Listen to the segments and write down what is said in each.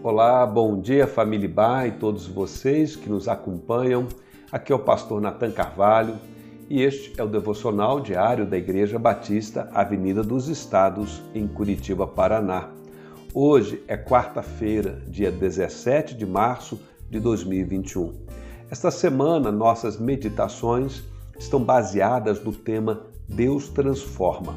Olá, bom dia família Bar e todos vocês que nos acompanham. Aqui é o pastor Natan Carvalho e este é o devocional diário da Igreja Batista Avenida dos Estados, em Curitiba, Paraná. Hoje é quarta-feira, dia 17 de março de 2021. Esta semana, nossas meditações estão baseadas no tema Deus transforma.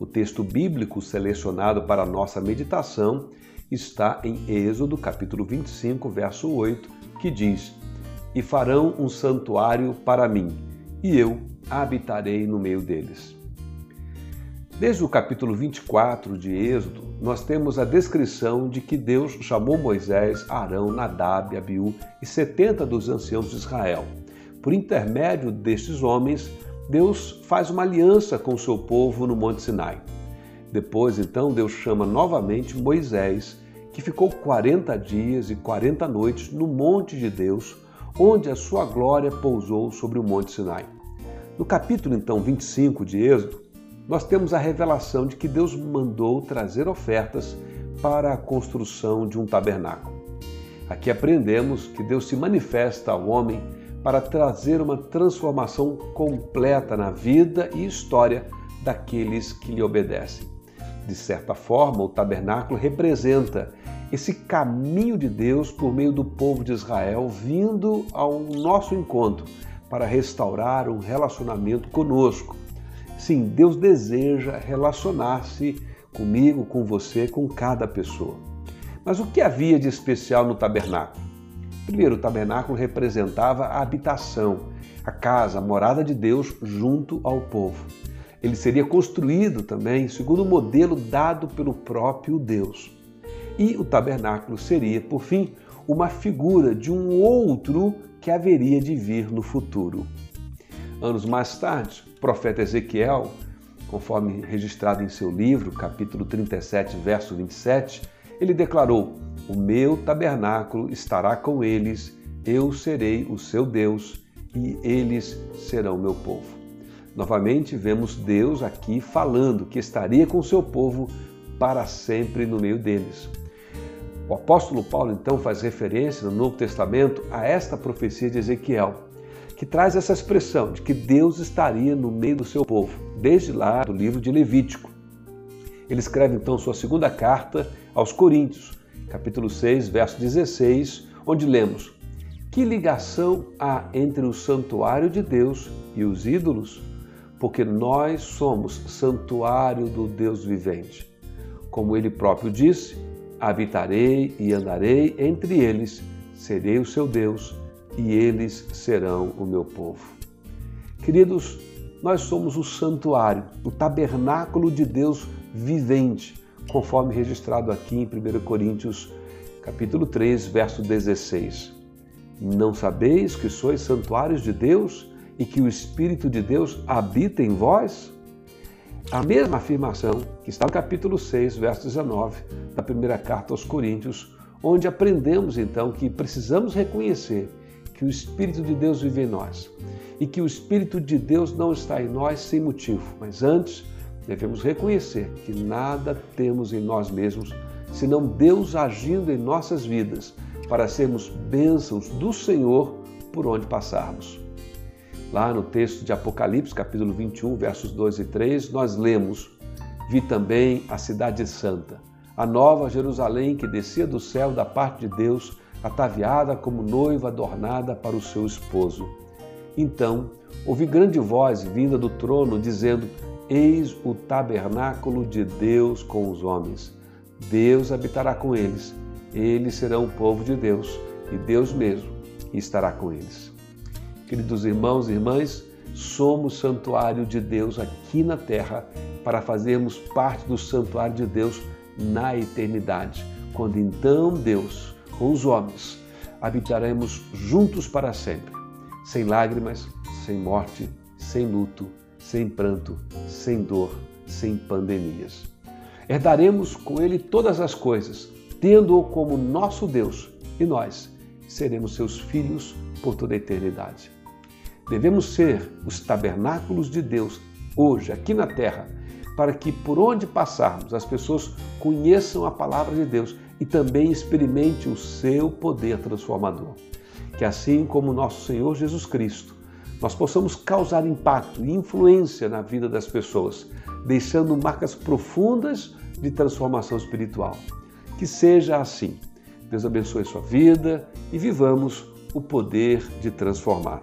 O texto bíblico selecionado para nossa meditação está em Êxodo, capítulo 25, verso 8, que diz: E farão um santuário para mim, e eu habitarei no meio deles. Desde o capítulo 24 de Êxodo, nós temos a descrição de que Deus chamou Moisés, Arão, Nadab, Abiú e 70 dos anciãos de Israel. Por intermédio destes homens, Deus faz uma aliança com o seu povo no Monte Sinai. Depois, então, Deus chama novamente Moisés, que ficou 40 dias e 40 noites no monte de Deus, onde a sua glória pousou sobre o Monte Sinai. No capítulo, então, 25 de Êxodo, nós temos a revelação de que Deus mandou trazer ofertas para a construção de um tabernáculo. Aqui aprendemos que Deus se manifesta ao homem para trazer uma transformação completa na vida e história daqueles que lhe obedecem. De certa forma, o tabernáculo representa esse caminho de Deus por meio do povo de Israel vindo ao nosso encontro para restaurar um relacionamento conosco. Sim, Deus deseja relacionar-se comigo, com você, com cada pessoa. Mas o que havia de especial no tabernáculo? Primeiro, o tabernáculo representava a habitação, a casa, a morada de Deus junto ao povo. Ele seria construído também segundo o modelo dado pelo próprio Deus. E o tabernáculo seria, por fim, uma figura de um outro que haveria de vir no futuro. Anos mais tarde, o profeta Ezequiel, conforme registrado em seu livro, capítulo 37, verso 27, ele declarou: o meu tabernáculo estará com eles, eu serei o seu Deus e eles serão meu povo. Novamente vemos Deus aqui falando que estaria com seu povo para sempre no meio deles. O apóstolo Paulo então faz referência no Novo Testamento a esta profecia de Ezequiel, que traz essa expressão de que Deus estaria no meio do seu povo, desde lá do livro de Levítico. Ele escreve então sua segunda carta aos Coríntios, capítulo 6, verso 16, onde lemos: Que ligação há entre o santuário de Deus e os ídolos? Porque nós somos santuário do Deus vivente. Como ele próprio disse: Habitarei e andarei entre eles, serei o seu Deus e eles serão o meu povo. Queridos, nós somos o santuário, o tabernáculo de Deus vivente conforme registrado aqui em 1 Coríntios capítulo 3, verso 16. Não sabeis que sois santuários de Deus e que o Espírito de Deus habita em vós? A mesma afirmação que está no capítulo 6, verso 19 da primeira carta aos Coríntios, onde aprendemos então que precisamos reconhecer que o Espírito de Deus vive em nós e que o Espírito de Deus não está em nós sem motivo, mas antes devemos reconhecer que nada temos em nós mesmos senão Deus agindo em nossas vidas para sermos bênçãos do Senhor por onde passarmos. Lá no texto de Apocalipse, capítulo 21, versos 2 e 3, nós lemos: Vi também a cidade santa, a nova Jerusalém que descia do céu da parte de Deus, ataviada como noiva adornada para o seu esposo. Então, ouvi grande voz vinda do trono dizendo: Eis o tabernáculo de Deus com os homens. Deus habitará com eles. Eles serão o povo de Deus e Deus mesmo estará com eles. Queridos irmãos e irmãs, somos santuário de Deus aqui na terra para fazermos parte do santuário de Deus na eternidade, quando então Deus, com os homens, habitaremos juntos para sempre, sem lágrimas, sem morte, sem luto, sem pranto, sem dor, sem pandemias. Herdaremos com ele todas as coisas, tendo-o como nosso Deus, e nós seremos seus filhos por toda a eternidade. Devemos ser os tabernáculos de Deus hoje, aqui na terra, para que por onde passarmos as pessoas conheçam a palavra de Deus e também experimente o seu poder transformador. Que assim como nosso Senhor Jesus Cristo, nós possamos causar impacto e influência na vida das pessoas, deixando marcas profundas de transformação espiritual. Que seja assim. Deus abençoe sua vida e vivamos o poder de transformar.